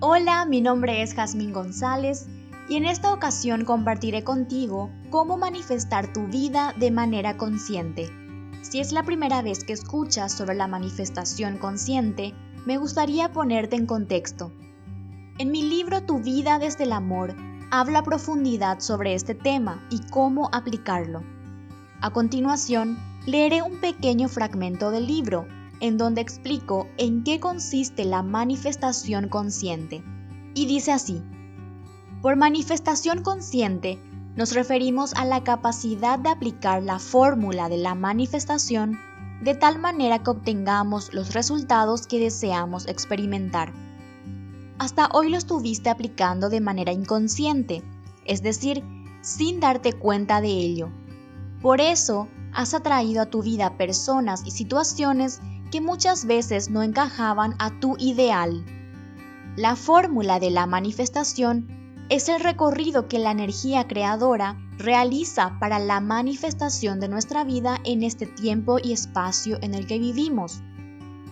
Hola, mi nombre es Jazmín González y en esta ocasión compartiré contigo cómo manifestar tu vida de manera consciente. Si es la primera vez que escuchas sobre la manifestación consciente, me gustaría ponerte en contexto. En mi libro Tu vida desde el amor, habla a profundidad sobre este tema y cómo aplicarlo. A continuación, leeré un pequeño fragmento del libro en donde explico en qué consiste la manifestación consciente. Y dice así, por manifestación consciente nos referimos a la capacidad de aplicar la fórmula de la manifestación de tal manera que obtengamos los resultados que deseamos experimentar. Hasta hoy lo estuviste aplicando de manera inconsciente, es decir, sin darte cuenta de ello. Por eso, has atraído a tu vida personas y situaciones que muchas veces no encajaban a tu ideal. La fórmula de la manifestación es el recorrido que la energía creadora realiza para la manifestación de nuestra vida en este tiempo y espacio en el que vivimos.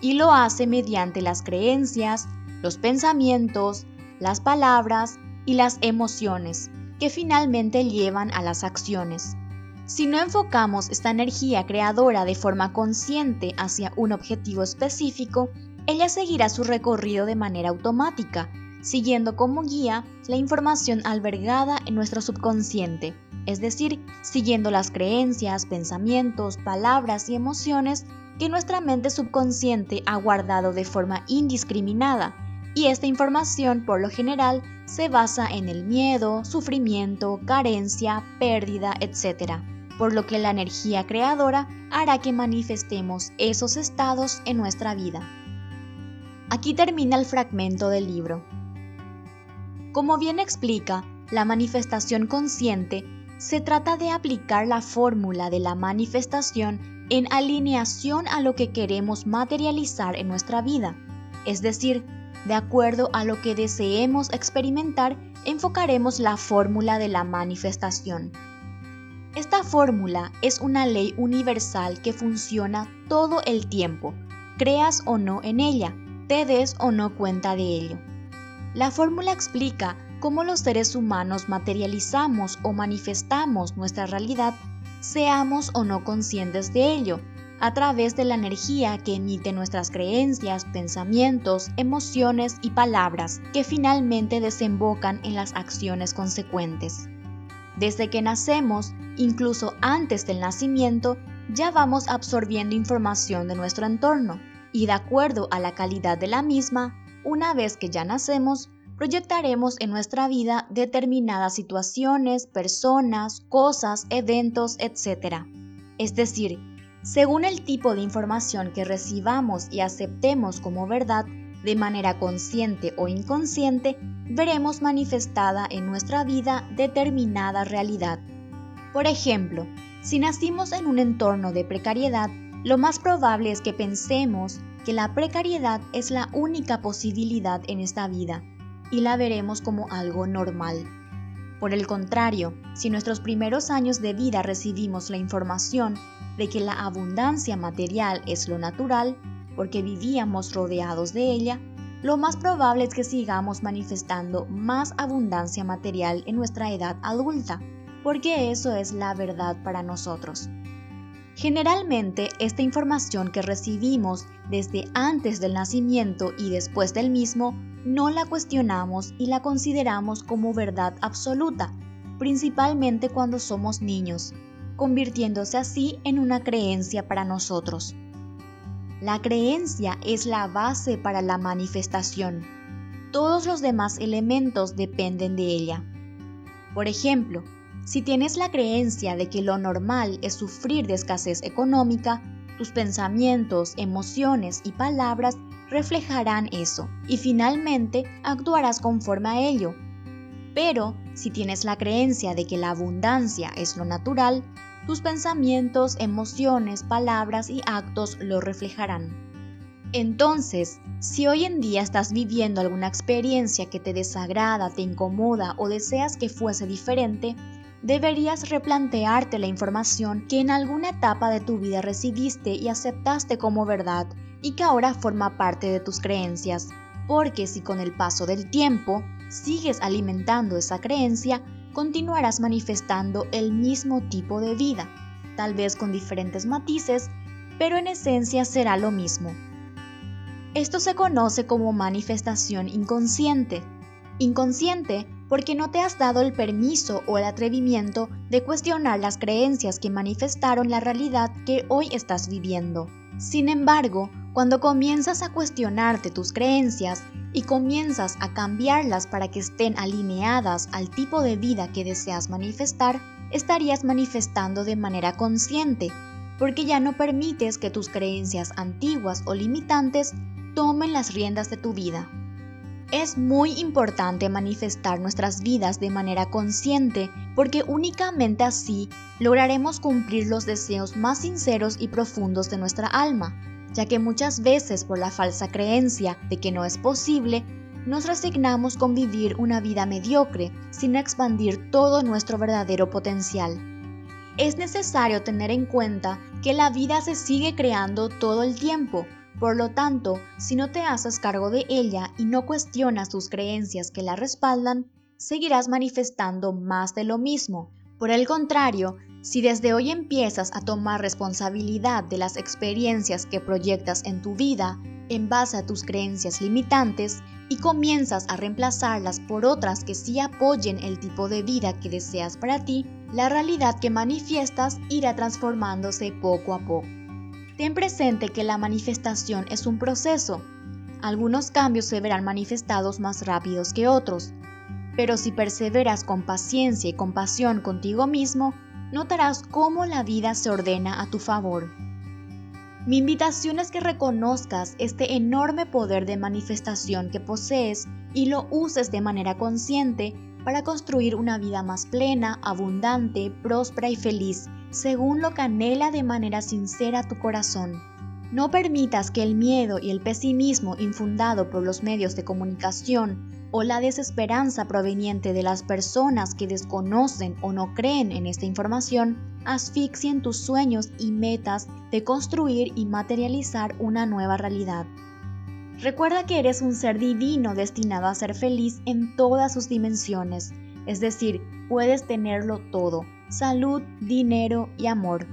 Y lo hace mediante las creencias, los pensamientos, las palabras y las emociones, que finalmente llevan a las acciones. Si no enfocamos esta energía creadora de forma consciente hacia un objetivo específico, ella seguirá su recorrido de manera automática, siguiendo como guía la información albergada en nuestro subconsciente, es decir, siguiendo las creencias, pensamientos, palabras y emociones que nuestra mente subconsciente ha guardado de forma indiscriminada, y esta información por lo general se basa en el miedo, sufrimiento, carencia, pérdida, etc por lo que la energía creadora hará que manifestemos esos estados en nuestra vida. Aquí termina el fragmento del libro. Como bien explica, la manifestación consciente se trata de aplicar la fórmula de la manifestación en alineación a lo que queremos materializar en nuestra vida, es decir, de acuerdo a lo que deseemos experimentar, enfocaremos la fórmula de la manifestación. Esta fórmula es una ley universal que funciona todo el tiempo, creas o no en ella, te des o no cuenta de ello. La fórmula explica cómo los seres humanos materializamos o manifestamos nuestra realidad, seamos o no conscientes de ello, a través de la energía que emite nuestras creencias, pensamientos, emociones y palabras, que finalmente desembocan en las acciones consecuentes. Desde que nacemos, incluso antes del nacimiento, ya vamos absorbiendo información de nuestro entorno y de acuerdo a la calidad de la misma, una vez que ya nacemos, proyectaremos en nuestra vida determinadas situaciones, personas, cosas, eventos, etc. Es decir, según el tipo de información que recibamos y aceptemos como verdad, de manera consciente o inconsciente, veremos manifestada en nuestra vida determinada realidad. Por ejemplo, si nacimos en un entorno de precariedad, lo más probable es que pensemos que la precariedad es la única posibilidad en esta vida y la veremos como algo normal. Por el contrario, si nuestros primeros años de vida recibimos la información de que la abundancia material es lo natural, porque vivíamos rodeados de ella, lo más probable es que sigamos manifestando más abundancia material en nuestra edad adulta, porque eso es la verdad para nosotros. Generalmente, esta información que recibimos desde antes del nacimiento y después del mismo, no la cuestionamos y la consideramos como verdad absoluta, principalmente cuando somos niños, convirtiéndose así en una creencia para nosotros. La creencia es la base para la manifestación. Todos los demás elementos dependen de ella. Por ejemplo, si tienes la creencia de que lo normal es sufrir de escasez económica, tus pensamientos, emociones y palabras reflejarán eso y finalmente actuarás conforme a ello. Pero si tienes la creencia de que la abundancia es lo natural, tus pensamientos, emociones, palabras y actos lo reflejarán. Entonces, si hoy en día estás viviendo alguna experiencia que te desagrada, te incomoda o deseas que fuese diferente, deberías replantearte la información que en alguna etapa de tu vida recibiste y aceptaste como verdad y que ahora forma parte de tus creencias. Porque si con el paso del tiempo sigues alimentando esa creencia, continuarás manifestando el mismo tipo de vida, tal vez con diferentes matices, pero en esencia será lo mismo. Esto se conoce como manifestación inconsciente. Inconsciente porque no te has dado el permiso o el atrevimiento de cuestionar las creencias que manifestaron la realidad que hoy estás viviendo. Sin embargo, cuando comienzas a cuestionarte tus creencias y comienzas a cambiarlas para que estén alineadas al tipo de vida que deseas manifestar, estarías manifestando de manera consciente, porque ya no permites que tus creencias antiguas o limitantes tomen las riendas de tu vida. Es muy importante manifestar nuestras vidas de manera consciente porque únicamente así lograremos cumplir los deseos más sinceros y profundos de nuestra alma ya que muchas veces por la falsa creencia de que no es posible, nos resignamos con vivir una vida mediocre sin expandir todo nuestro verdadero potencial. Es necesario tener en cuenta que la vida se sigue creando todo el tiempo, por lo tanto, si no te haces cargo de ella y no cuestionas tus creencias que la respaldan, seguirás manifestando más de lo mismo. Por el contrario, si desde hoy empiezas a tomar responsabilidad de las experiencias que proyectas en tu vida en base a tus creencias limitantes y comienzas a reemplazarlas por otras que sí apoyen el tipo de vida que deseas para ti, la realidad que manifiestas irá transformándose poco a poco. Ten presente que la manifestación es un proceso. Algunos cambios se verán manifestados más rápidos que otros, pero si perseveras con paciencia y compasión contigo mismo, notarás cómo la vida se ordena a tu favor. Mi invitación es que reconozcas este enorme poder de manifestación que posees y lo uses de manera consciente para construir una vida más plena, abundante, próspera y feliz, según lo que anhela de manera sincera tu corazón. No permitas que el miedo y el pesimismo infundado por los medios de comunicación o la desesperanza proveniente de las personas que desconocen o no creen en esta información asfixien tus sueños y metas de construir y materializar una nueva realidad. Recuerda que eres un ser divino destinado a ser feliz en todas sus dimensiones, es decir, puedes tenerlo todo, salud, dinero y amor.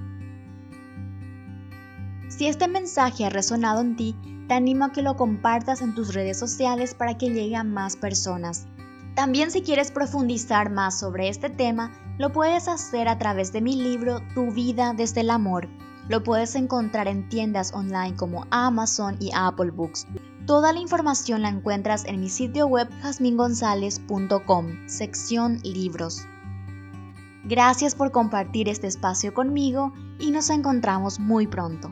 Si este mensaje ha resonado en ti, te animo a que lo compartas en tus redes sociales para que llegue a más personas. También si quieres profundizar más sobre este tema, lo puedes hacer a través de mi libro Tu vida desde el amor. Lo puedes encontrar en tiendas online como Amazon y Apple Books. Toda la información la encuentras en mi sitio web jasmingonzalez.com, sección libros. Gracias por compartir este espacio conmigo y nos encontramos muy pronto.